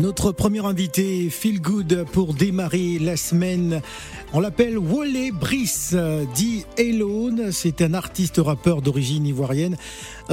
Notre premier invité, Feel Good, pour démarrer la semaine. On l'appelle Wole Brice, dit Elone. C'est un artiste rappeur d'origine ivoirienne.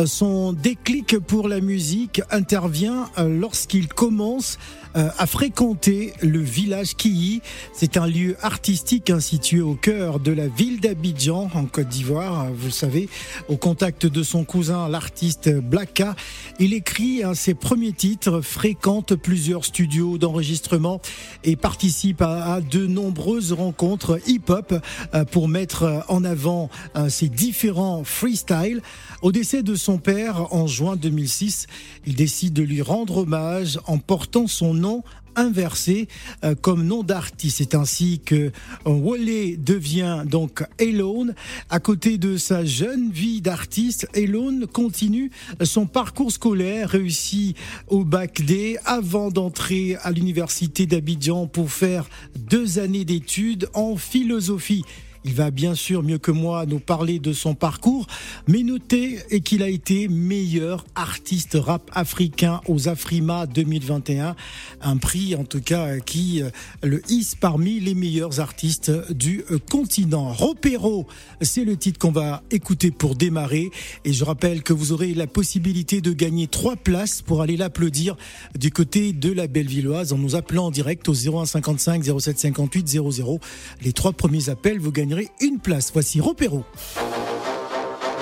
Son déclic pour la musique intervient lorsqu'il commence euh, à fréquenter le village Kiyi. C'est un lieu artistique hein, situé au cœur de la ville d'Abidjan, en Côte d'Ivoire. Vous le savez, au contact de son cousin, l'artiste Blacka. Il écrit hein, ses premiers titres, fréquente plusieurs studios d'enregistrement et participe à, de nombreuses rencontres hip-hop euh, pour mettre en avant euh, ses différents freestyles. Au décès de son père en juin 2006, il décide de lui rendre hommage en portant son nom inversé euh, comme nom d'artiste. C'est ainsi que euh, Wole devient donc Elone. À côté de sa jeune vie d'artiste, Elone continue son parcours scolaire, réussi au bac D avant d'entrer à l'université d'Abidjan pour faire deux années d'études en philosophie. Il va bien sûr mieux que moi nous parler de son parcours, mais notez qu'il a été meilleur artiste rap africain aux Afrima 2021, un prix en tout cas qui euh, le hisse parmi les meilleurs artistes du euh, continent. Ropero, c'est le titre qu'on va écouter pour démarrer et je rappelle que vous aurez la possibilité de gagner trois places pour aller l'applaudir du côté de la Bellevilloise en nous appelant en direct au 0155 07 58 00. Les trois premiers appels, vous gagnerez une place. Voici Ropero.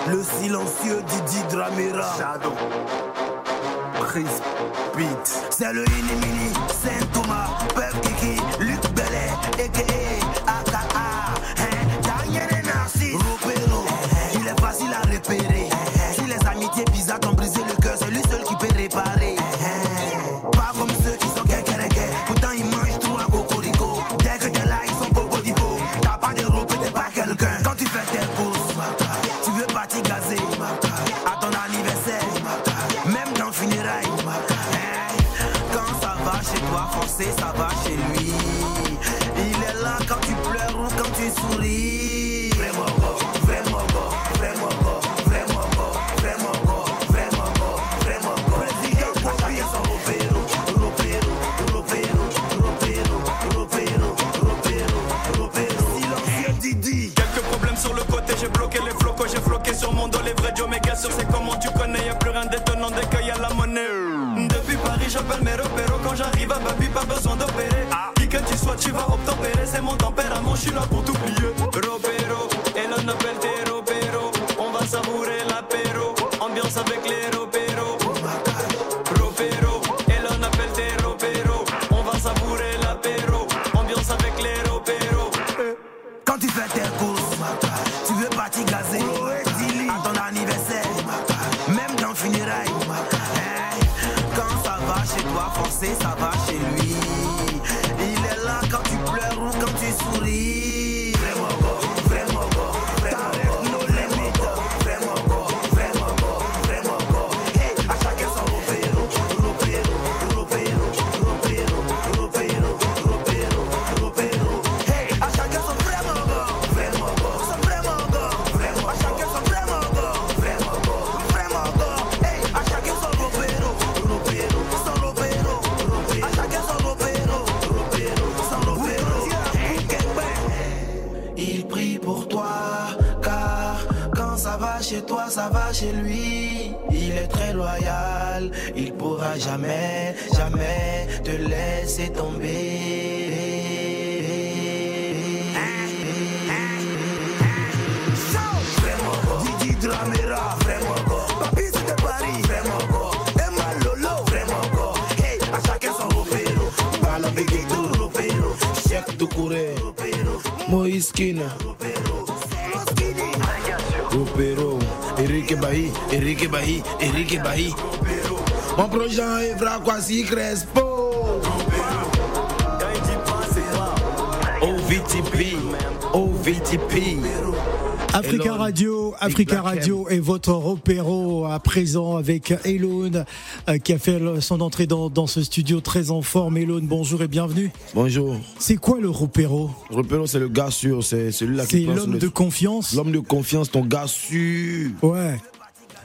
Le silencieux Didi Dramera. Shadow. Chris Beat. C'est le Inimini, Saint Thomas, Pep Kiki, Luc j'appelle mes repéros quand j'arrive à Babi, pas besoin d'opérer. Qui que tu sois, tu vas obtempérer, c'est mon tempérament, je suis là pour t'oublier. Ropero, Eric Bahi, Eric Bahi, Eric Bahi. Mon projet est Vraquasi Crespo. OVTP, OVTP. Africa. Radio, Africa Radio est votre repéro à présent avec Elone euh, qui a fait le- son entrée dans, dans ce studio très en forme. Elone, bonjour et bienvenue. Bonjour. C'est quoi le repéro? Repéro, c'est le gars sûr, c'est celui-là qui C'est l'homme le- de confiance? L'homme de confiance, ton gars sûr. Ouais.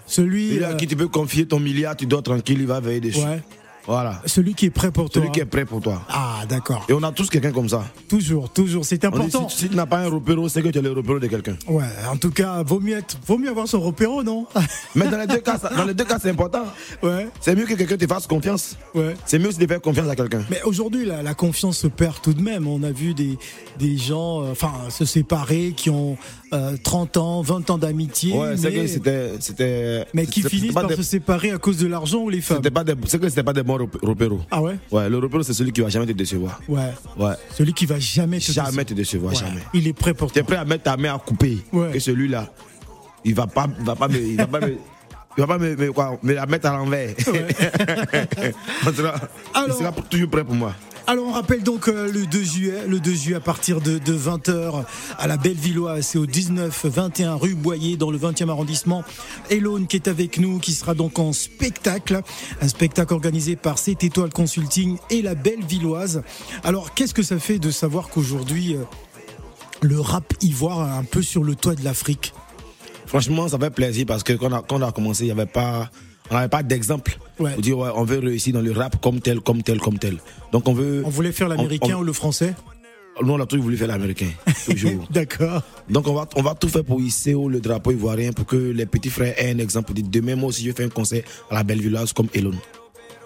Celui. Il à qui tu peux confier ton milliard, tu dors tranquille, il va veiller dessus. Ouais. Voilà. Celui qui est prêt pour toi. Celui qui est prêt pour toi. Ah, d'accord. Et on a tous quelqu'un comme ça. Toujours, toujours. C'est dit, important. si, si tu n'as pas un repéro, c'est que tu es le repéro de quelqu'un. Ouais, en tout cas, vaut mieux, être, vaut mieux avoir son repéro, non? Mais dans les deux cas, dans les deux cas, c'est important. Ouais, C'est mieux que quelqu'un te fasse confiance. ouais. C'est mieux aussi de faire confiance à quelqu'un. Mais aujourd'hui, la, la confiance se perd tout de même. On a vu des, des gens euh, se séparer qui ont euh, 30 ans, 20 ans d'amitié. Ouais, mais, c'était, mais qui finissent par des- se séparer à cause de l'argent ou les femmes. C'est que c'était pas des bons repé- repéros. Ah ouais Ouais, le repéro, c'est celui qui va jamais te décevoir. Ouais. Ouais. Celui qui va jamais te Jamais te décevoir, Ouais. jamais. Il est prêt pour Tu es toi. prêt à mettre ta main à couper. Ouais. Que celui-là, il va pas, il va pas me, il va pas me, il va pas me, me- quoi, me la mettre à l'envers. Il sera toujours prêt pour moi. Alors on rappelle donc euh, le 2 juillet, le 2 juillet à partir de, 20h à la Bellevilloise, c'est au 19-21 rue Boyer dans le 20e arrondissement. Elone qui est avec nous, qui sera donc en spectacle, un spectacle organisé par 7 étoiles consulting et la Bellevilloise. Alors qu'est-ce que ça fait de savoir qu'aujourd'hui euh, le rap ivoire un peu sur le toit de l'Afrique? Franchement, ça fait plaisir parce que quand on a, quand on a commencé, il y avait pas, on n'avait pas d'exemple. Ouais. On dit, ouais, on veut réussir dans le rap comme tel, comme tel, comme tel. Donc on veut. On voulait faire l'américain on- ou le français Nous, on a toujours voulu faire l'américain. Toujours. D'accord. Donc on va, on va tout faire pour hisser haut le drapeau ivoirien pour que les petits frères aient un exemple. Demain, moi aussi, je fais un concert à la belle village comme Elon.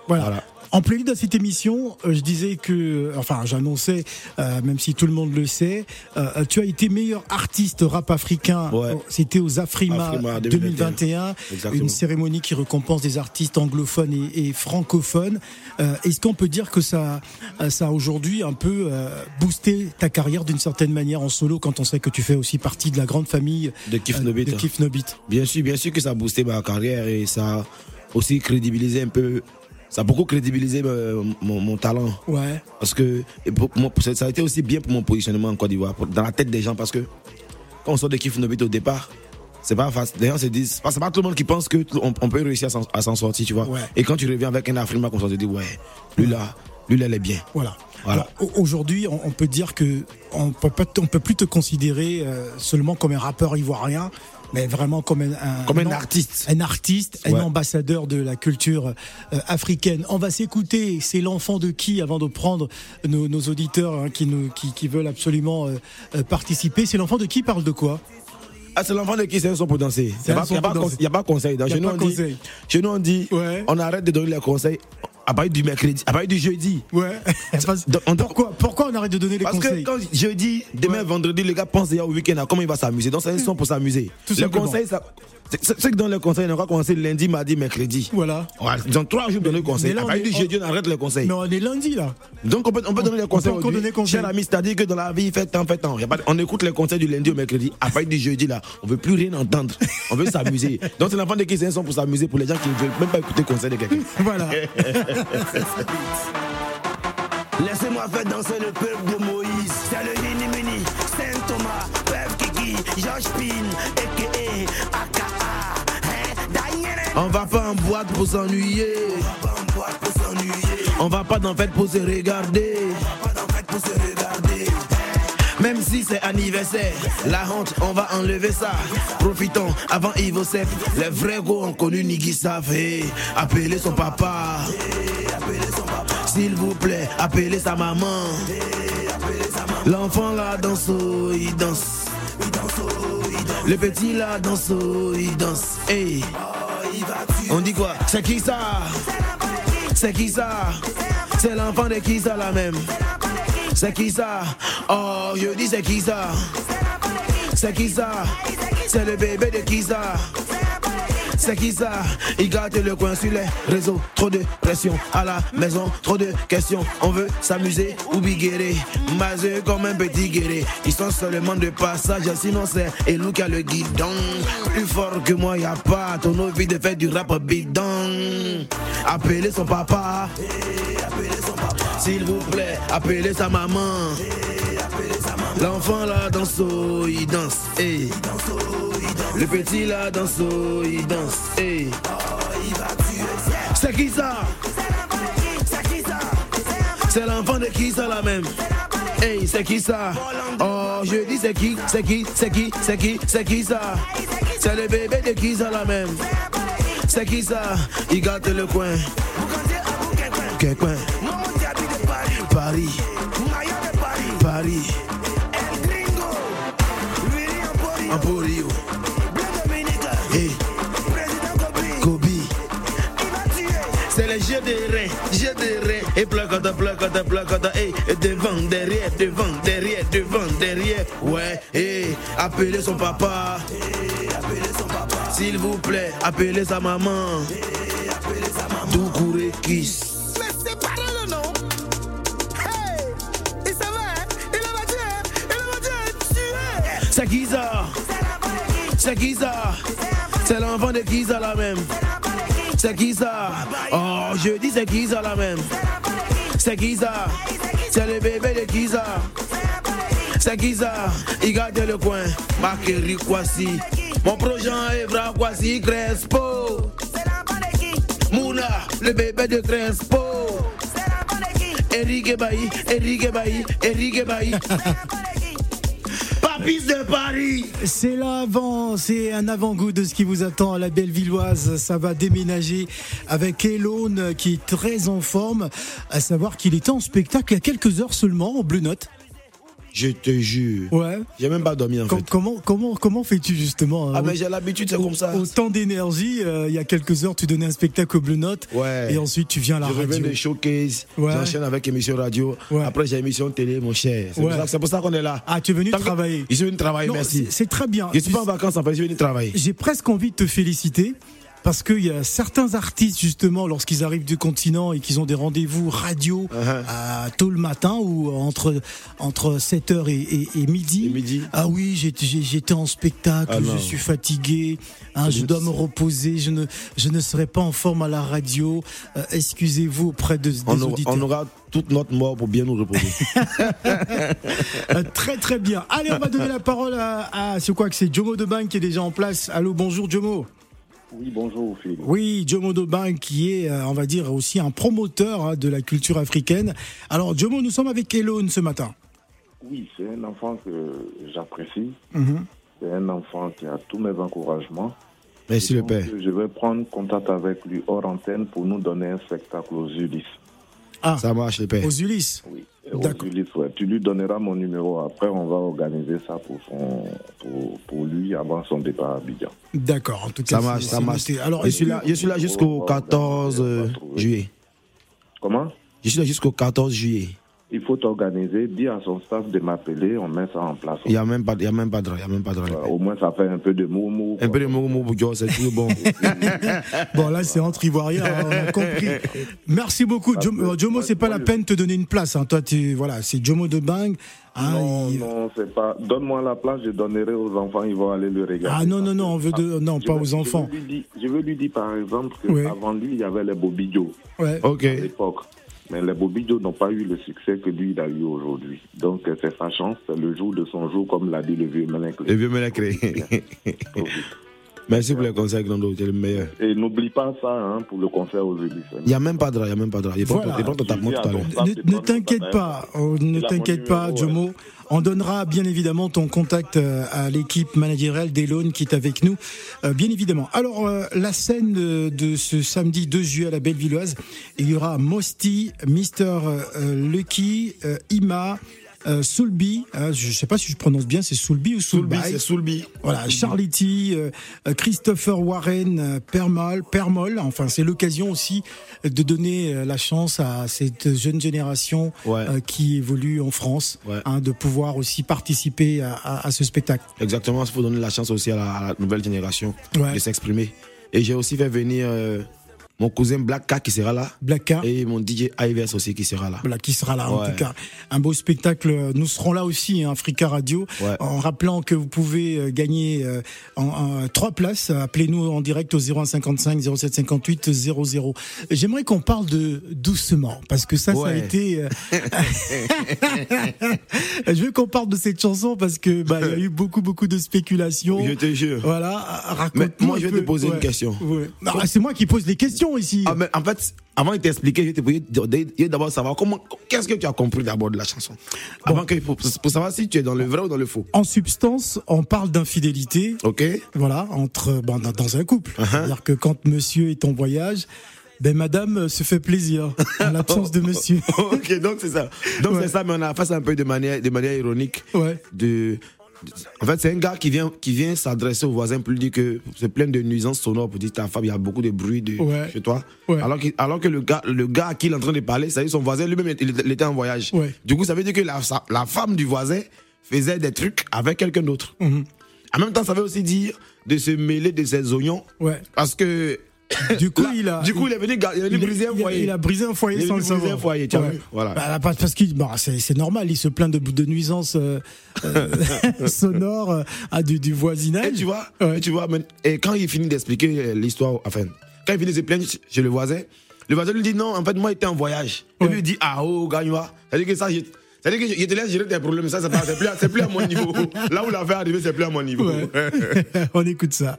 Voilà. Voilà. En prélude à cette émission, euh, je disais que, enfin, j'annonçais, euh, même si tout le monde le sait, euh, tu as été meilleur artiste rap africain. Ouais. Euh, C'était aux Afrima, Afrima 2021, 2021. Exactement. une cérémonie qui récompense des artistes anglophones et, et francophones. Euh, Est-ce qu'on peut dire que ça, euh, ça a aujourd'hui un peu euh, boosté ta carrière d'une certaine manière en solo, quand on sait que tu fais aussi partie de la grande famille De Kif euh, Nobit. de Kif Nobit? Bien sûr, bien sûr que ça a boosté ma carrière et ça a aussi crédibilisé un peu. Ça a beaucoup crédibilisé euh, mon, mon talent. Ouais. Parce que pour- ça a été aussi bien pour mon positionnement en Côte d'Ivoire, dans la tête des gens. Parce que quand on sort de Kif Nobit au départ, c'est pas facile. Les gens se disent, c'est pas tout le monde qui pense qu'on on peut réussir à s'en- sortir, tu vois. Ouais. Et quand tu reviens avec un Africain comme ça, tu te dis, ouais, lui là, lui là, il est bien. Voilà. Voilà. Aujourd'hui, on, on peut dire que on peut on peut plus te considérer euh, seulement comme un rappeur ivoirien, mais vraiment comme un, un- Comme un artiste. un artiste, un ambassadeur de la culture euh, africaine. On va s'écouter. C'est l'enfant de qui avant de prendre nos, nos auditeurs hein, qui nous qui, qui veulent absolument euh, euh, participer. C'est l'enfant de qui parle de quoi? Ah, c'est l'enfant de qui? C'est un son pour danser. Il n'y a, a pas conseil. A chez, nous, pas on dit, conseil. chez nous, on dit, Ouais. on arrête de donner les conseils à partir du mercredi, à partir du jeudi. Ouais. Parce- on- pourquoi pourquoi on arrête de donner les Parce conseils que quand jeudi, demain, Ouais. vendredi, le gars pense déjà au week-end à comment il va s'amuser. Donc c'est un son pour s'amuser. Tout Le simplement. conseil, ça. C'est que dans le conseil, on va commencer lundi, mardi, mercredi. Voilà. Ont trois jours donner le conseil. mais là, À on partir du jeudi, on arrête le conseil. Mais on est lundi là. Donc on peut, on peut donner les conseils. peut encore aujourd'hui. donner conseil. Cher ami, c'est-à-dire que dans la vie, faites temps, faites temps. On écoute les conseils du lundi au mercredi. À partir du jeudi, là, on veut plus rien entendre. On veut s'amuser. Donc c'est l'enfant de qui c'est un son pour s'amuser pour les gens qui ne veulent même pas écouter le conseil de quelqu'un. Voilà. Laissez-moi faire danser le peuple de Moïse. C'est le Nini Mini, Saint Thomas, Peuple Kiki, Georges Pin, a.k.a. AKA. Hein, On va pas en boîte pour s'ennuyer. pas en boîte pour s'ennuyer, On va pas dans fête pour se regarder. pas en fête pour se regarder. Si c'est anniversaire, la honte, on va enlever ça. Profitons avant Ivo Sepp. Les vrais go ont connu Nigui Savé. Appelez son papa. S'il vous plaît, appelez sa maman. L'enfant là danse, il danse. Le petit là danse, oh, il danse. Hey. On dit quoi? C'est qui ça? C'est qui ça? C'est l'enfant de qui ça là même C'est qui ça? Oh, je dis c'est qui ça? C'est qui ça? C'est le bébé de qui ça? C'est qui ça? Il gâte le coin sur les réseaux. Trop de pression à la maison, trop de questions. On veut s'amuser ou biguerer. Maseux comme un petit guéré. Ils sont seulement de passage, sinon c'est et qui a le guidon. Plus fort que moi, y a pas. Ton envie de faire du rap bidon. Appelez son papa. S'il vous plaît, appelez sa maman. L'enfant là danse, oh, il danse. Hey. Le petit là danse, oh, il danse. Hey. C'est qui ça? C'est l'enfant de qui ça là même? Hey, c'est qui ça? Oh, je dis c'est qui C'est qui C'est qui C'est qui C'est qui ça? C'est le bébé de qui ça là même? C'est qui ça? Il gâte le coin. Quel coin Paris. Paris. Emporio. Hey. Kobe. C'est les jeux de reins, jeux de reins. Et placata, placata, placata. Hey. Et devant, derrière, devant, derrière, devant, derrière. Ouais, hey. Appelez son papa. S'il vous plaît, appelez sa maman. Tout courez kiss. C'est qui ça? C'est l'enfant de qui ça la même. C'est qui ça? Oh, je dis c'est qui ça la même. C'est qui ça? C'est le bébé de qui ça C'est qui ça? Il garde le coin. Marquerie Kwasi. Mon projet est Evra Kwasi Crespo. Mouna, le bébé de Crespo. Eric Bailly, Eric Bailly, Eric Bailly C'est l'avant, c'est un avant-goût de ce qui vous attend à la Bellevilloise. Ça va déménager avec Elone qui est très en forme. À savoir qu'il était en spectacle il y a quelques heures seulement en Blue Note. Je te jure. Ouais. J'ai même pas dormi en Com- fait. comment comment comment fais-tu justement Ah hein, mais j'ai l'habitude, c'est comme ça. Autant d'énergie. euh, il y a quelques heures, tu donnais un spectacle au Blue Note. Ouais. Et ensuite, tu viens à la Je reviens radio. de showcase, Ouais. j'enchaîne avec émission radio. Ouais. Après j'ai émission télé, mon cher. C'est Ouais. pour ça- qu'on est là. Ah, tu es venu Tant que- travailler. Je suis venu travailler, Non, merci. c'est- C'est très bien. Je suis pas en vacances en fait, je suis venu travailler. J'ai presque envie de te féliciter parce qu'il y a certains artistes justement lorsqu'ils arrivent du continent et qu'ils ont des rendez-vous radio Uh-huh. à tôt le matin ou entre entre 7h et, et- et midi. Et midi. Ah oui, j'étais en spectacle, Ah je suis fatigué, hein, je dois me reposer, je ne je ne serai pas en forme à la radio. Euh, Excusez-vous auprès de, des On auditeurs. on aura toute notre mort pour bien nous reposer. Euh, très très bien. Allez, on va donner la parole à, à c'est quoi que c'est? Jomo Debank qui est déjà en place. Allô, bonjour Jomo. Oui, bonjour Philippe. Oui, Jomo Doban qui est, euh, on va dire, aussi un promoteur hein, de la culture africaine. Alors, Jomo, nous sommes avec Elone ce matin. Oui, c'est un enfant que j'apprécie. Mhm. C'est un enfant qui a tous mes encouragements. Merci le père. Je vais prendre contact avec lui hors antenne pour nous donner un spectacle aux Ulysses. Ah, Ça marche le père. aux Ulysses. Oui, aux D'accord. Ulysses, ouais. Tu lui donneras mon numéro. Après, on va organiser ça pour, son, pour, pour lui avant son départ à Abidjan. D'accord, en tout cas. Ça marche, ça marche. noté. Alors, je suis là, je suis là jusqu'au 14 euh, juillet. Comment? Je suis là jusqu'au 14 juillet. Il faut t'organiser. Dis à son staff de m'appeler. On met ça en place. Il y a même pas, il y a même pas de, il y a même pas de. Euh, au moins, ça fait un peu de moumou. Un peu de Dieu, c'est toujours bon. Bon, là, c'est entre Ivoiriens, hein, on a compris. Merci beaucoup. Jomo, Jomo, c'est pas la peine de te donner une place. hein. Toi, tu, voilà, c'est Jomo de Bang. hein, Non, il- non, c'est pas. Donne-moi la place, je donnerai aux enfants, ils vont aller le regarder. Ah non, non, non, on veut de, non, Je pas veux- aux je veux enfants. lui dire- Je veux lui dire, par exemple, Ouais. qu'avant lui, il y avait les Bobidio Ouais. Ok. à l'époque. Mais les Bobidio n'ont pas eu le succès que lui, il a eu aujourd'hui. Donc, euh, c'est sa chance, c'est le jour de son jour, comme l'a dit le vieux Melin. Le vieux. Merci pour les conseils, Grando, tu es le meilleur. Et n'oublie pas ça hein, pour le concert aux Ulysses. Il n'y a même pas de drap, il n'y a même pas de drap. Voilà. il prend ton tapement tout à l'heure. Ne, t'inquiète pas, oh, ne Il a t'inquiète pas, numéro, Jomo. On donnera bien évidemment ton contact euh, à l'équipe managériale d'Elone qui est avec nous, euh, bien évidemment. Alors, euh, la scène de, de ce samedi 2 juillet à la Bellevilloise, il y aura Mosti, Mister Lucky, Ima, euh, Soulby, hein, je ne sais pas si je prononce bien, c'est Soulby ou Soulby? Soulby, c'est Soulby. Voilà, Charlie T, euh, euh, Christopher Warren, euh, Permol, Permol. Enfin, c'est l'occasion aussi de donner euh, la chance à cette jeune génération Ouais. euh, qui évolue en France, Ouais. hein, de pouvoir aussi participer à, à- à ce spectacle. Exactement, il faut donner la chance aussi à la, à la nouvelle génération Ouais. de s'exprimer. Et j'ai aussi fait venir euh, mon cousin Black K qui sera là. Black Car. Et mon DJ Ives aussi qui sera là. Voilà, qui sera là en tout cas. Un beau spectacle. Nous serons là aussi, hein, Africa Radio, Ouais. en rappelant que vous pouvez euh, gagner euh, en, en trois places. Appelez-nous en direct au 0155 0758 00. J'aimerais qu'on parle de doucement parce que ça, ça a été. euh, Je veux qu'on parle de cette chanson parce que bah il y a eu beaucoup beaucoup de spéculations. Je te jure. Voilà, raconte Mais moi, je vais te poser une question. Non, c'est moi qui pose les questions. Ici. Ah, mais en fait, avant de t'expliquer, je vais d'abord savoir comment, qu'est-ce que tu as compris d'abord de la chanson? Avant que, pour, savoir si tu es dans le vrai ou dans le faux. En substance, on parle d'infidélité. Ok. Voilà, entre, dans, dans, un couple. Uh-huh. C'est-à-dire que quand monsieur est en voyage, ben madame se fait plaisir en l'absence de monsieur. ok, donc c'est ça. Donc c'est ça, mais on a fait ça un peu de manière, de manière ironique. Ouais. De, en fait, c'est un gars qui vient, qui vient s'adresser au voisin pour lui dire que c'est plein de nuisances sonores pour dire ta femme, il y a beaucoup de bruit de, chez toi. Alors, que, alors que le gars, le gars à qui il est en train de parler, ça son voisin lui-même, il, était en voyage. Du coup, ça veut dire que la, la, femme du voisin faisait des trucs avec quelqu'un d'autre. Mhm. En même temps, ça veut aussi dire de se mêler de ses oignons. Parce que du coup, il a. Du coup, il est venu, il venu briser un foyer. Il a brisé un foyer sans le savoir. Voilà. Bah, parce que bah, c'est normal, il se plaint de, de nuisances euh, euh sonores euh, à du, du, voisinage. Et tu vois, tu vois, et quand il finit d'expliquer l'histoire, enfin, quand il finit de se plaindre chez le voisin, le voisin lui dit non, en fait, moi, j'étais en voyage. Il lui dit, ah, oh, gagne-moi. C'est-à-dire que ça, c'est-à-dire que je te laisse gérer tes problèmes, ça, c'est plus, plus à mon niveau. Là où l'affaire est arrivée, c'est plus à mon niveau. On écoute ça.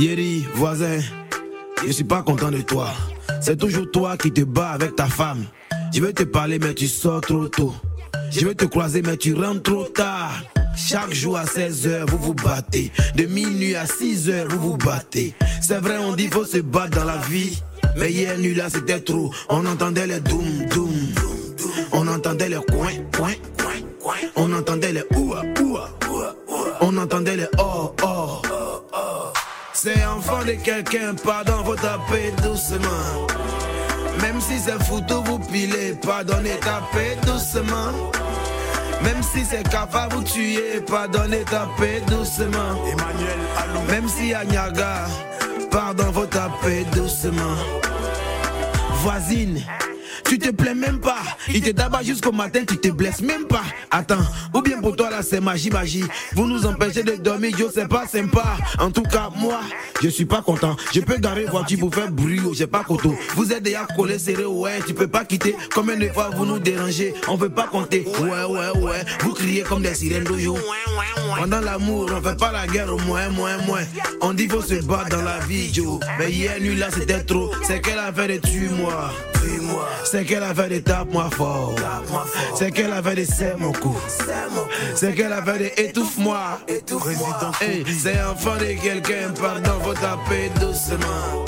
Yeri, voisin, je suis pas content de toi. C'est toujours toi qui te bats avec ta femme. Je veux te parler, mais tu sors trop tôt. Je veux te croiser, mais tu rentres trop tard. Chaque jour à 16h, vous vous battez. De minuit à 6h, vous vous battez. C'est vrai, on dit faut se battre dans la vie. Mais hier nuit là, c'était trop. On entendait les doum doum. On entendait les coin coin coin. On entendait les oua oua. On entendait les oh oh. C'est enfant de quelqu'un, pardon, vous tapez doucement. Même si c'est foutu, vous pilez, pardonnez, tapez doucement. Même si c'est cafard, vous tuez, pardonnez, tapez doucement. Emmanuel Allou. Même si Agnaga, pardon, vous tapez doucement. Voisine. Tu te plais même pas. Il te tabac jusqu'au matin, tu te blesses même pas. Attends, ou bien pour toi là c'est magie, magie. Vous nous empêchez de dormir, yo c'est pas sympa. En tout cas, moi, je suis pas content. Je peux garer voiture pour faire bruit, j'ai pas coteau. Vous êtes déjà collé serré, ouais, tu peux pas quitter. Combien de fois vous nous dérangez, on veut pas compter. Ouais, ouais, ouais, vous criez comme des sirènes d'oyo. Pendant l'amour, on fait pas la guerre au moins, moins, moins. On dit faut se battre dans la vie, Joe. Mais hier nuit là c'était trop. C'est qu'elle a fait de tuer moi. C'est qu'elle avait des tapes moi fort. C'est qu'elle avait des serre mon cou. C'est qu'elle avait des étouffe-moi. Hey, c'est enfant de quelqu'un, pardon, faut taper doucement.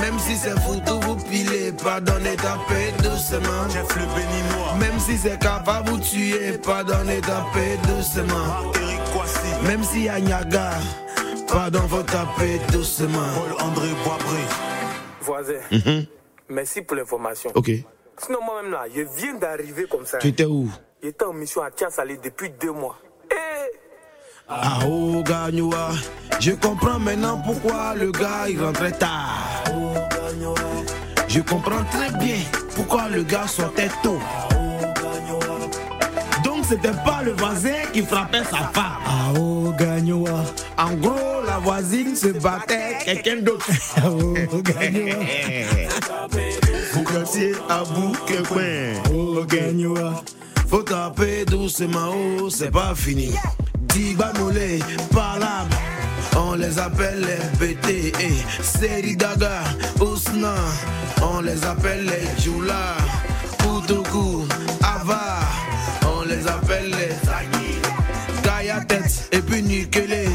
Même si c'est foutu, vous pilez, pardonnez, tapez doucement. Jeff le béninois. Même si c'est capable, vous tuer, pardonnez, tapez doucement. Eric Kwasi. Même si à Niaga, pardon, faut taper doucement. Paul André Boisbré. Voisin. Merci pour l'information. Ok. Sinon, moi-même là, je viens d'arriver comme ça. Tu étais où? J'étais en mission à Tiansali depuis deux mois. Eh Ah oh Gagnoua, je comprends maintenant pourquoi le gars il rentrait tard. Je comprends très bien pourquoi le gars sortait tôt. C'était pas le voisin qui frappait sa femme. Ah oh Gagnoua. En gros, la voisine se battait quelqu'un d'autre. Ah oh Gagnoua. Boucatier à bout que. Oh Gagnoua. Faut taper doucement, oh, c'est pas fini. Diba mollet, parlable. On les appelle les BT, eh. Seri Daga, Ousna. On les appelle les Djoula. On les appelle les et puis Nikele.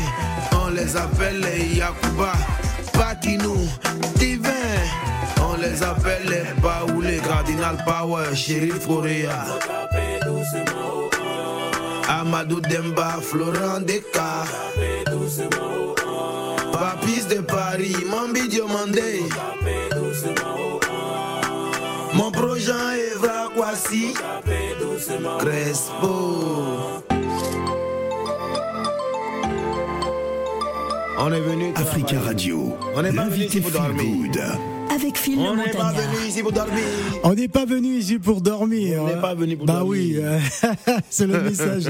On les appelle les Yakuba, Pakinou, Divin. On les appelle les Baoulé, Cardinal Power, Shérif Correa. Amadou Demba, Florent Deka. Papis de Paris, Mambi Diomandé. Mon projet Evra Kwasi. Crespo. On est venu. Africa Radio, On est l'invité Feel. Good. Avec Phil On n'est pas venu ici pour dormir. On n'est pas venu ici pour dormir. On n'est pas venu pour bah dormir. oui, euh, c'est le message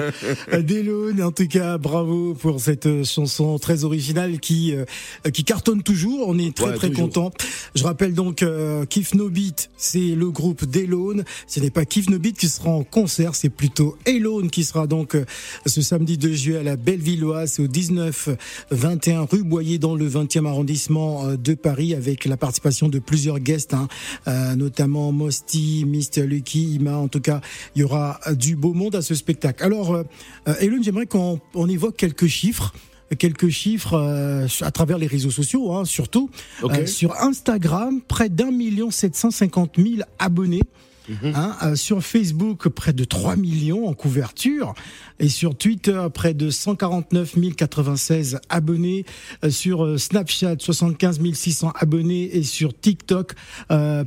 d'Elone. En tout cas, bravo pour cette chanson très originale qui euh, qui cartonne toujours. On est très Ouais, très content. Je rappelle donc euh, Kif No Beat, c'est le groupe d'Elone. Ce n'est pas Kif No Beat qui sera en concert, c'est plutôt Elone qui sera donc euh, ce samedi 2 juillet à la Bellevilloise, au 19 21 rue Boyer dans le 20e arrondissement de Paris avec la participation de plusieurs guests, hein, euh, notamment Mosty, Mr. Lucky, Ima. En tout cas, il y aura du beau monde à ce spectacle. Alors, euh, euh, j'aimerais qu'on on évoque quelques chiffres quelques chiffres euh, à travers les réseaux sociaux, hein, surtout Ok. Euh, sur Instagram, près d'un million sept cent cinquante mille abonnés. Hein, euh, sur Facebook, près de 3 millions en couverture. Et sur Twitter, près de 149 096 abonnés. Euh, sur euh, Snapchat, 75 600 abonnés. Et sur TikTok,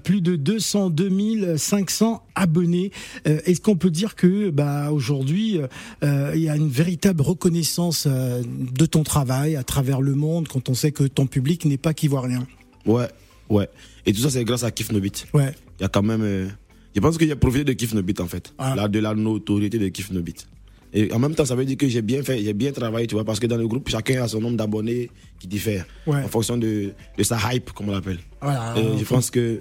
plus de 202 500 abonnés. Est-ce qu'on peut dire que bah, aujourd'hui, il y a une véritable reconnaissance de ton travail à travers le monde quand on sait que ton public n'est pas qu'ivoirien? Ouais, ouais. Et tout ça, c'est grâce à Kif No Beat. Ouais. Il y a quand même. Je pense y a profité de Kif No Beat en fait. Ah. Là, de la notoriété de Kif No Beat. Et en même temps, ça veut dire que j'ai bien fait, j'ai bien travaillé, tu vois, parce que dans le groupe, chacun a son nombre d'abonnés qui diffère Ouais. en fonction de, de sa hype, comme on l'appelle. Voilà. Et je pense que,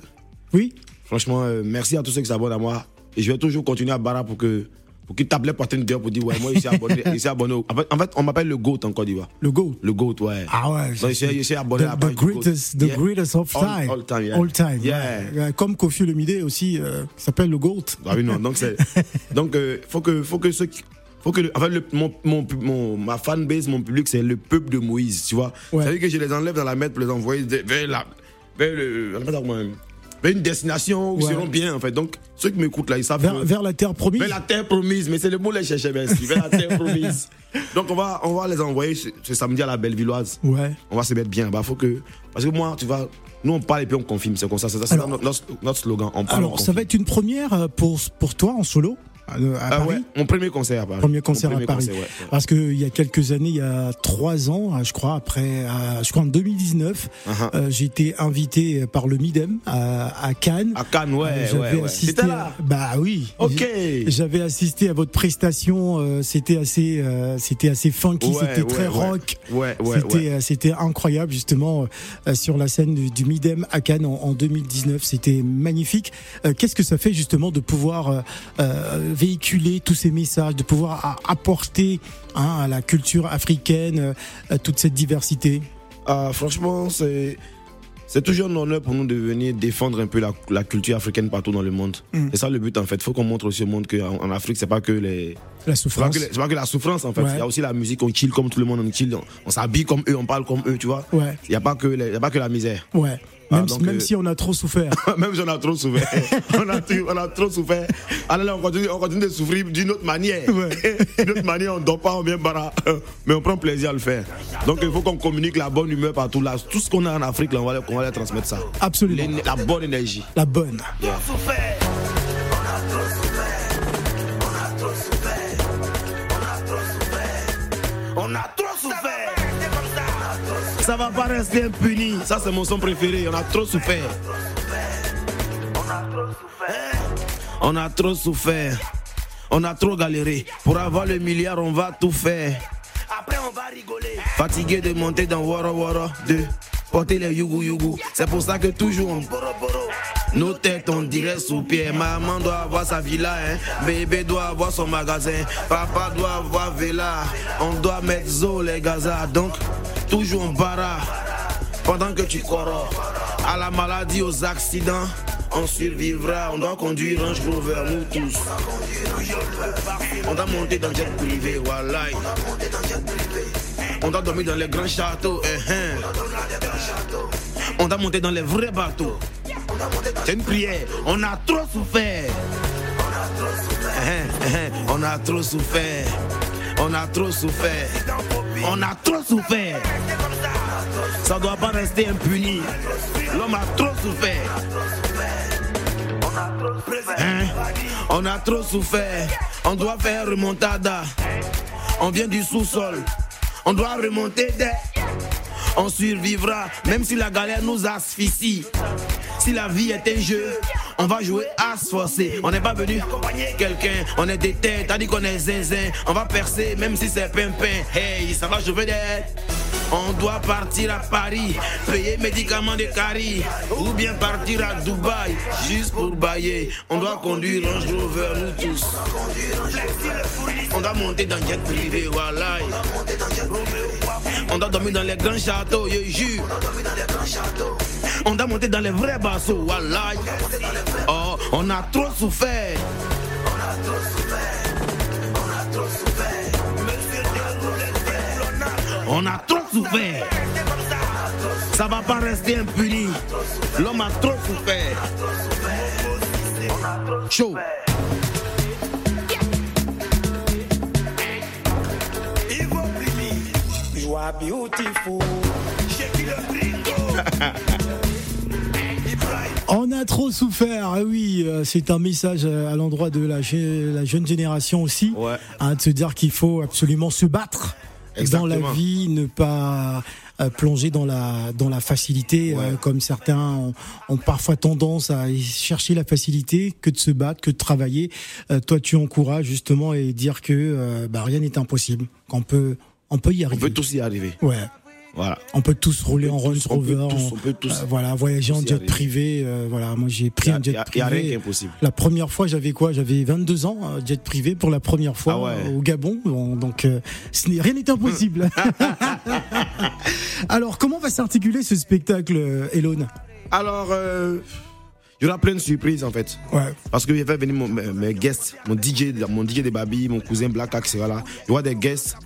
Oui. franchement, euh, merci à tous ceux qui s'abonnent à moi. Et je vais toujours continuer à barra pour que pour qu'ils tapent les poitrines dehors pour dire, ouais, moi, je suis abonné. je suis abonné au- en, fait, en fait, on m'appelle le GOAT en Côte d'Ivoire. Le go. Le GOAT, ouais. Ah ouais. Donc, je suis- je suis abonné à la the, the GOAT. greatest, the Yeah. greatest of All- time. all time, yeah. All time. Yeah. Comme Kofi Olomide aussi, euh, qui s'appelle le GOAT. Ah oui, non, donc c'est. donc, euh, faut que, faut que ceux qui. Faut que le- en fait, le- mon, mon, mon- ma fanbase, mon public, c'est le peuple de Moïse, tu vois. Ouais. Ça veut dire que je les enlève dans la mer pour les envoyer vers, la, vers, le, une destination où ils seront bien, en fait. Donc, ceux qui m'écoutent là, ils savent. Vers, la terre promise. vers la terre promise, mais c'est le mot cherchais, merci. Vers la terre promise. Donc, on va, on va les envoyer ce, ce samedi à la Bellevilloise. Ouais. On va se mettre bien. Bah, faut que. Parce que moi, tu vois, nous, on parle et puis on confirme. C'est comme ça. C'est notre, slogan. On parle, on Alors, ça va être une première euh, pour, pour toi en solo? À, à Ah Paris. ouais, mon premier concert à Paris. Premier concert à Paris. concert, ouais, ouais. Parce qu'il y a quelques années, il y a trois ans, euh, je crois, après, euh, je crois en 2019, Uh-huh. euh, j'ai été invité par le Midem à, à Cannes. À Cannes, ouais, Euh, J'avais ouais. assisté. À-. Bah oui. Ok. J'avais assisté à votre prestation. euh, c'était assez, euh, c'était assez funky. C'était très rock. Ouais, ouais, c'était, ouais. euh, c'était incroyable justement euh, sur la scène du, du Midem à Cannes en, en 2019. C'était magnifique. Euh, Qu'est-ce que ça fait justement de pouvoir euh, euh, véhiculer tous ces messages, de pouvoir apporter hein, à la culture africaine euh, toute cette diversité Ah, franchement, c'est. C'est toujours un honneur pour nous de venir défendre un peu la, la culture africaine partout dans le monde. Mm. C'est ça le but en fait. Il faut qu'on montre aussi au monde qu'en en Afrique, c'est pas que les. La souffrance. c'est pas que la souffrance en fait. Il Ouais. y a aussi la musique, on chill comme tout le monde, on chill, on, on s'habille comme eux, on parle comme eux, tu vois. Ouais, Il n'y a, pas que les- il y a pas que la misère. ouais. Ah, donc, si, même euh, si on a trop souffert. Même si on a trop souffert. on, a, tout- on a trop souffert. Alors là, on continue, on continue de souffrir d'une autre manière. Ouais. d'une autre manière, on ne dort pas, on vient bara. Mais on prend plaisir à le faire. Donc il faut qu'on communique la bonne humeur partout. Là. Tout ce qu'on a en Afrique, là, on, va, on va transmettre ça. Absolument. La bonne énergie. La bonne. souffert. On a trop souffert. On a trop souffert. On a trop Ça va pas rester impuni. Ça, c'est mon son préféré. On a trop souffert. On a trop souffert. On a trop galéré. Pour avoir le milliard, on va tout faire. Après, on va rigoler. Fatigué de monter dans Wara Wara, de porter les yugu yugu. C'est pour ça que toujours on. Nos têtes, on dirait sous pied. Maman doit avoir sa villa, hein. Bébé doit avoir son magasin. Papa doit avoir villa. On doit mettre zo les gaza. Donc, toujours en bara. Pendant que tu corros à la maladie, aux accidents. On survivra, on doit conduire un Rover, nous tous. On doit monter dans jet privé, voilà. On doit dormir dans les grands châteaux, eh, hein. On doit monter dans les vrais bateaux. C'est une prière. On a trop souffert. Hein, On a trop souffert. On a trop souffert. On a trop souffert. Ça doit pas rester impuni. L'homme a trop souffert. Hein? On a trop souffert. On doit faire remontada. On vient du sous-sol. On doit remonter des. On survivra, même si la galère nous asphyxie. Si la vie est un jeu, on va jouer à se forcer. On n'est pas venu accompagner quelqu'un, on est des têtes, t'as dit qu'on est zinzin. On va percer, même si c'est pimpin. Hey, ça va, je veux d'être. On doit partir à Paris, payer médicaments de carie, ou bien partir à Dubaï, juste pour bailler. On doit conduire Range Rover, nous tous. On doit monter dans jet privé, voilà. On doit dormir dans les grands châteaux, je jure. On doit monter dans les vrais bateaux, voilà. Oh, on a trop souffert. On a trop souffert. Ça va pas rester impuni. L'homme a trop souffert. Chaud. Beautiful. On a trop souffert, ah oui, euh, c'est un message euh, à l'endroit de la, jeune génération aussi, Ouais. hein, de se dire qu'il faut absolument se battre dans la vie, ne pas euh, plonger dans la dans la facilité, euh, Ouais. comme certains ont, ont parfois tendance à chercher la facilité que de se battre, que de travailler. Euh, toi, tu encourages justement et dire que euh, bah, rien n'est impossible, qu'on peut on peut y On arriver. peut tous y arriver. Ouais. Voilà. On peut tous rouler en Range tous, on peut Rover, tous, on peut tous. euh, voilà, voyager en jet privé. euh, voilà, moi j'ai pris un jet a, privé. rien impossible. La première fois, j'avais quoi? J'avais 22 ans, un jet privé pour la première fois Ah ouais. euh, au Gabon. Bon, donc, euh, rien n'est impossible. Alors, comment va s'articuler ce spectacle, euh, Elone Alors, euh, il y aura plein de surprises en fait. Ouais. Parce que je vais venir mon, mes, mes guests, mon DJ, mon DJ de Babi, mon cousin Black Axe. Il y aura des guests.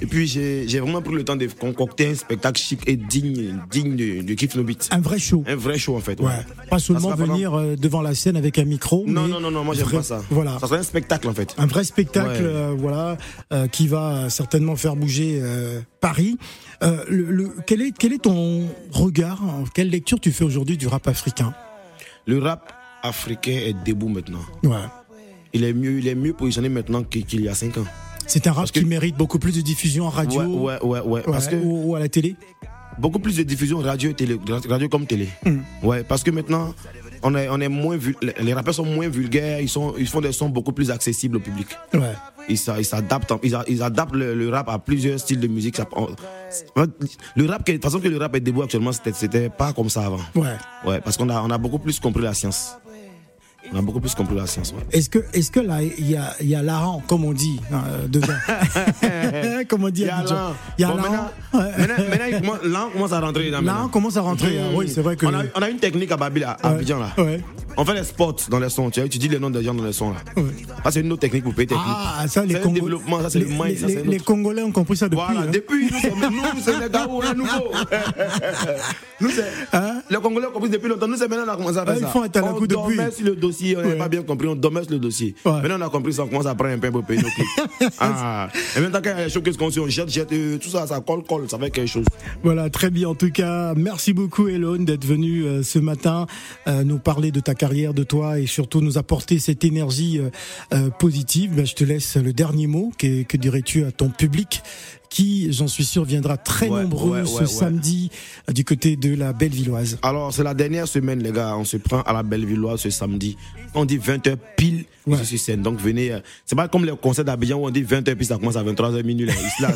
Et puis j'ai vraiment pris le temps de concocter un spectacle chic et digne, digne de, de Beat. Un vrai show. Un vrai show en fait. Ouais. Pas seulement pendant- venir euh, devant la scène avec un micro. Non, mais non, non, non, moi j'aime pas ça. Voilà. Ça sera un spectacle en fait. Un vrai spectacle, Ouais. euh, voilà, euh, qui va certainement faire bouger euh, Paris. Le, le- quel est quel est ton regard hein, Quelle lecture tu fais aujourd'hui du rap africain? Le rap africain est debout maintenant. Ouais. Il est mieux, il est mieux positionné maintenant qu'il qu'il y a 5 ans. C'est un rap Parce que- qui mérite beaucoup plus de diffusion en radio Ouais, ouais, ouais, ouais. ouais, Parce que ou, ou à la télé. beaucoup plus de diffusion radio télé, radio comme télé. Hmm. Ouais, parce que maintenant, on est, on est moins les- rappeurs sont moins vulgaires, ils, sont, ils font des sons beaucoup plus accessibles au public. Ouais. Ils s'a- ils s'adaptent, en- ils, adaptent le, le rap à plusieurs styles de musique. Ça- on- le rap, que- de toute façon que le rap est debout actuellement, c'était pas comme ça avant. Ouais. Ouais, parce qu'on a, on a beaucoup plus compris la science. On a beaucoup plus compris la science. ouais. Est-ce que est-ce que là il y a y a l'aran comme on dit euh, dedans? Comme on dit Il y a Bon, l'aran. maintenant, maintenant, commence- là, on à rentrer. Là, on commence à rentrer. hein. Oui, c'est vrai que. On a, on a une technique à Babil, à Abidjan, là. Ouais. On fait les spots dans les sons. Tu, vois, tu dis les noms des gens dans les sons, là. Ça, c'est une autre technique pour payer clips. Ah, ça, les C'est un Congo- développement, ça, c'est les, le mind, ça, Congolais ont compris ça depuis. Voilà, hein. depuis, nous, sommes- nous, c'est les Gao, on est nouveau. nous, c'est. Hein? Les Congolais ont compris depuis longtemps. Nous, c'est maintenant qu'on a commencé à faire Ah, ils ça. font un on coup depuis. sur le dossier, on n'avait Ouais. pas bien compris, on sur le dossier. Ouais. Maintenant, on a compris ça, on commence à prendre un peu pour payer nos ah. Et maintenant, quand il y a des choses qu'on se- on jette, jette, euh, tout ça, ça colle, colle, ça fait quelque chose. Voilà, très bien. En tout cas, merci beaucoup, Elone, d'être venu euh, ce matin euh, nous parler de ta carrière, de toi et surtout nous apporter cette énergie positive. Ben, je te laisse le dernier mot. Que, que dirais-tu à ton public? qui, j'en suis sûr, viendra très nombreux ce samedi euh, du côté de la Bellevilloise. Alors, c'est la dernière semaine, les gars. On se prend à la Bellevilloise ce samedi. On dit 20h pile ouais. sur scène. Donc, venez. Euh, c'est pas comme les concerts d'Abidjan où on dit 20h puis ça commence à 23h minuit. Là, Isla,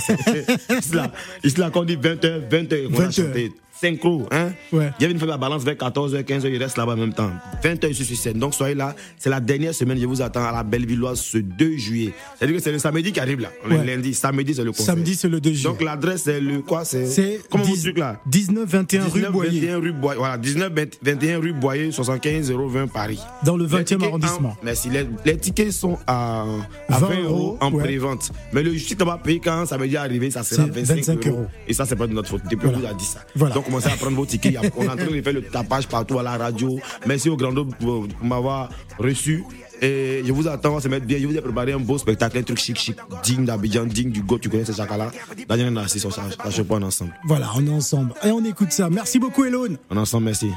Isla, Isla, quand on dit 20h, 20h, 20h. 5. Hein? Ouais. Yevin fait la balance vers 14h, 15h, il reste là-bas en même temps. 20h, je suis sur scène. Donc soyez là. C'est la dernière semaine, je vous attends à la Bellevilloise ce 2 juillet. C'est-à-dire que c'est le samedi qui arrive là. Le ouais. lundi, samedi, c'est le concert. Samedi, c'est le 2 juillet. Donc l'adresse, c'est le quoi? C'est. Comment 10, vous truc là? 19 21 rue Boyer. 21 rue Boyer. Voilà, 19 21 rue Boyer, 75 020 Paris. Dans le 20e arrondissement. En, merci. Les, les, tickets sont à, à 20, 20, euros en ouais. pré-vente. Mais le titre va payer quand samedi arrivé, ça sera 25, 25 euros. euros. Et ça, c'est pas de notre faute. Depuis voilà. vous a dit ça. Voilà. Donc, commencez à prendre vos tickets. On est en train de faire le tapage partout à la radio. Merci au grand pour, pour m'avoir reçu. Et je vous attends, on se mettre bien. Je vous ai préparé un beau spectacle, un truc chic, chic, digne d'Abidjan, digne du go. Tu connais ce chaka-là. D'ailleurs, on a assis sur ça. Ça, je pas, on est ensemble. Voilà, on est ensemble. Et on écoute ça. Merci beaucoup, Elone. On est ensemble, merci.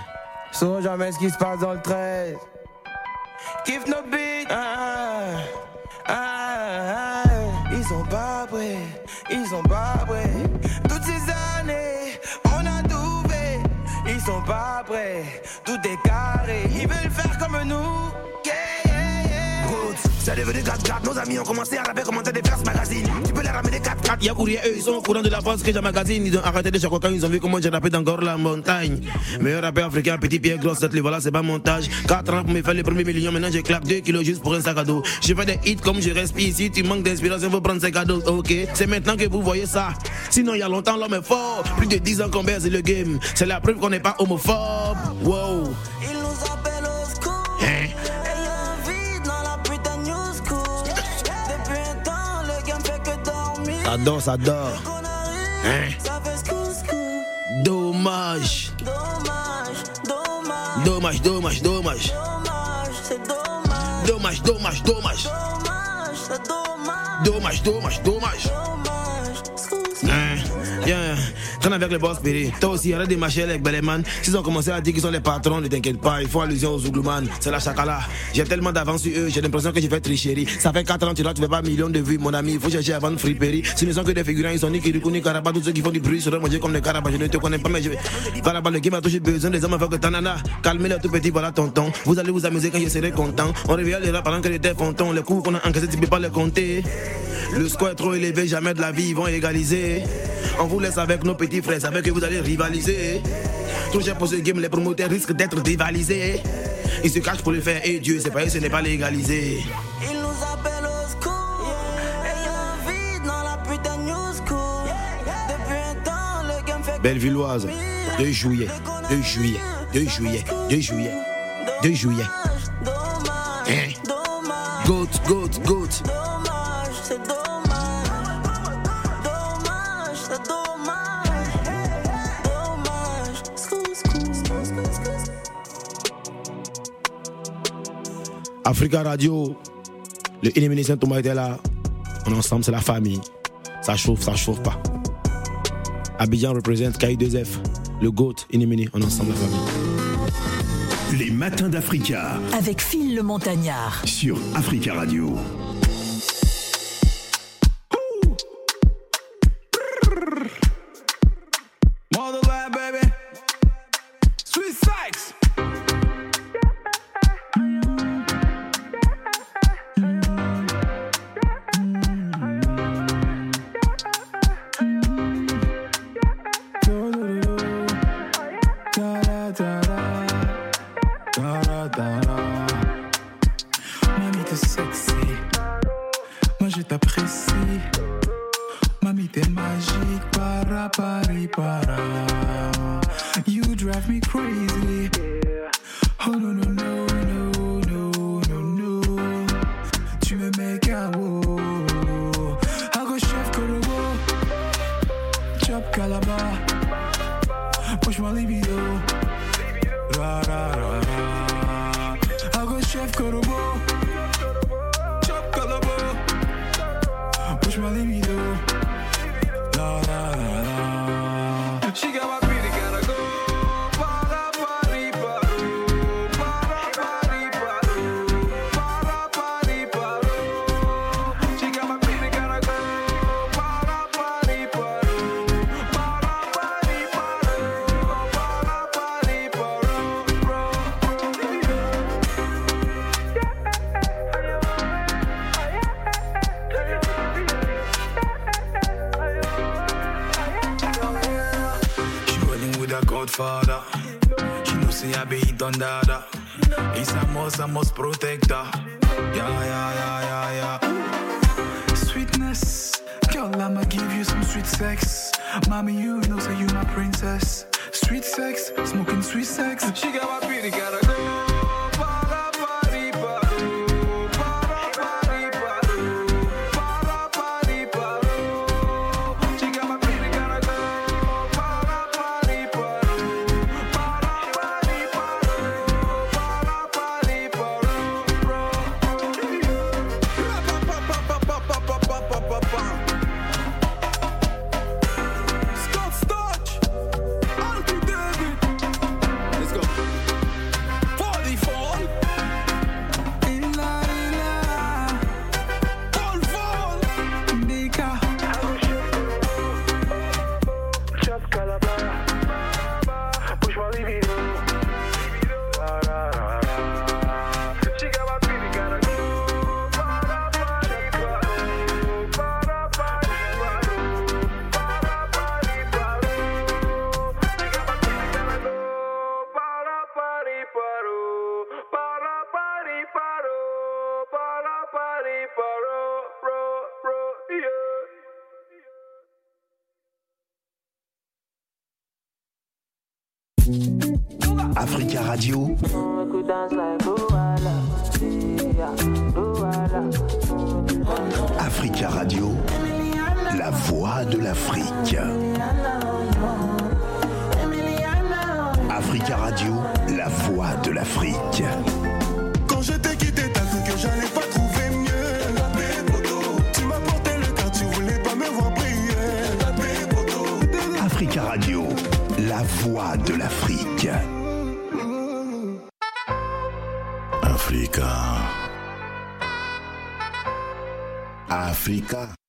Sauf jamais ce qui se passe dans le 13. Kiff nos beats. Ah, ah, ah. Ils sont pas prêts, ils sont pas prêts. Tout est carré, ils veulent faire comme nous. C'est devenu 4 Nos amis ont commencé à rapper commenter des vers magazines. Tu peux les ramener 4 4 Y'a courrier, eux, ils sont au courant de la force que j'ai magazine. Ils ont arrêté de chaque quand ils ont vu comment j'ai rappé dans la montagne. Meilleur rappeur africain, petit pied, grosse tête, les voilà, c'est pas montage. 4 ans pour me faire les premiers millions, maintenant j'ai claque 2 kilos juste pour un sac à dos. Je fais des hits comme je respire. Si tu manques d'inspiration, faut prendre ces cadeaux. Ok, c'est maintenant que vous voyez ça. Sinon, il y a longtemps, l'homme est fort. Plus de 10 ans qu'on baisse le game. C'est la preuve qu'on n'est pas homophobe. Wow. Ça dort, ça dort. Hein? Dommage. Dommage, dommage, dommage. Dommage, dommage, dommage. Dommage, dommage, dommage. Hein? Yeah. Avec les boss Péré. Toi aussi, arrête de marcher avec Beleman. S'ils ont commencé à dire qu'ils sont les patrons, ne t'inquiète pas, ils font allusion aux Zouglouman. C'est la chakala. J'ai tellement d'avance sur eux, j'ai l'impression que j'ai fait tricherie. Ça fait 4 ans, tu ne fais pas millions de vues, mon ami. Il faut chercher avant de friperie. Ce ne sont que des figurants, ils sont ni Kirikou ni Karaba. Tous ceux qui font du bruit seront mangés comme des Karabas. Je ne te connais pas, mais je vais. Voilà, le game a touché besoin des hommes avec que tanana. Calmez les tout petit, voilà tonton. Vous allez vous amuser quand je serai content. On réveille les rats pendant que j'étais fonton. Les coups qu'on a encaissés, tu peux pas les compter. Le score est trop élevé, jamais de la vie, ils vont égaliser. On vous laisse avec nos petits frères, avec que vous allez rivaliser. Cher pour ce game, les promoteurs risquent d'être dévalisés. Ils se cachent pour le faire, et Dieu, c'est pas ce n'est pas légalisé. Ils nous appellent au secours, et un vide dans la putain de new school. Depuis un temps, le game fait Bellevilloise, 2 juillet, 2 juillet, 2 juillet, 2 juillet, 2 juillet. Hein? Goat, goat, goat. Africa Radio, le Illumination Thomas était là. On est ensemble, c'est la famille. Ça chauffe, ça chauffe pas. Abidjan représente KI2F, le GOAT, Inimini, on est ensemble, la famille. Les matins d'Africa Avec Phil le Montagnard. sur Africa Radio. Sexy. Moi, je t'apprécie. Mamie, t'es magique. Para, pari, para. You drive me crazy. Oh no, no, no, no, no, no, no. Tu me mets KO. I go chef Korobo. Chop Calabar. Push my libido. With godfather. She know say I be dada. It's a must, I must protect her. Yeah, yeah, yeah, yeah, yeah. Sweetness, girl, I'ma give you some sweet sex. Mommy, you know say you my princess. Sweet sex, smoking sweet sex. She got my pretty gotta go. Radio, Africa Radio, la voix de l'Afrique. Africa Radio, la voix de l'Afrique. Quand je t'ai quitté, t'as cru que j'allais pas trouver mieux. Tu m'as porté le cœur, tu voulais pas me voir briller. Africa Radio, la voix de l'Afrique. Africa. Africa.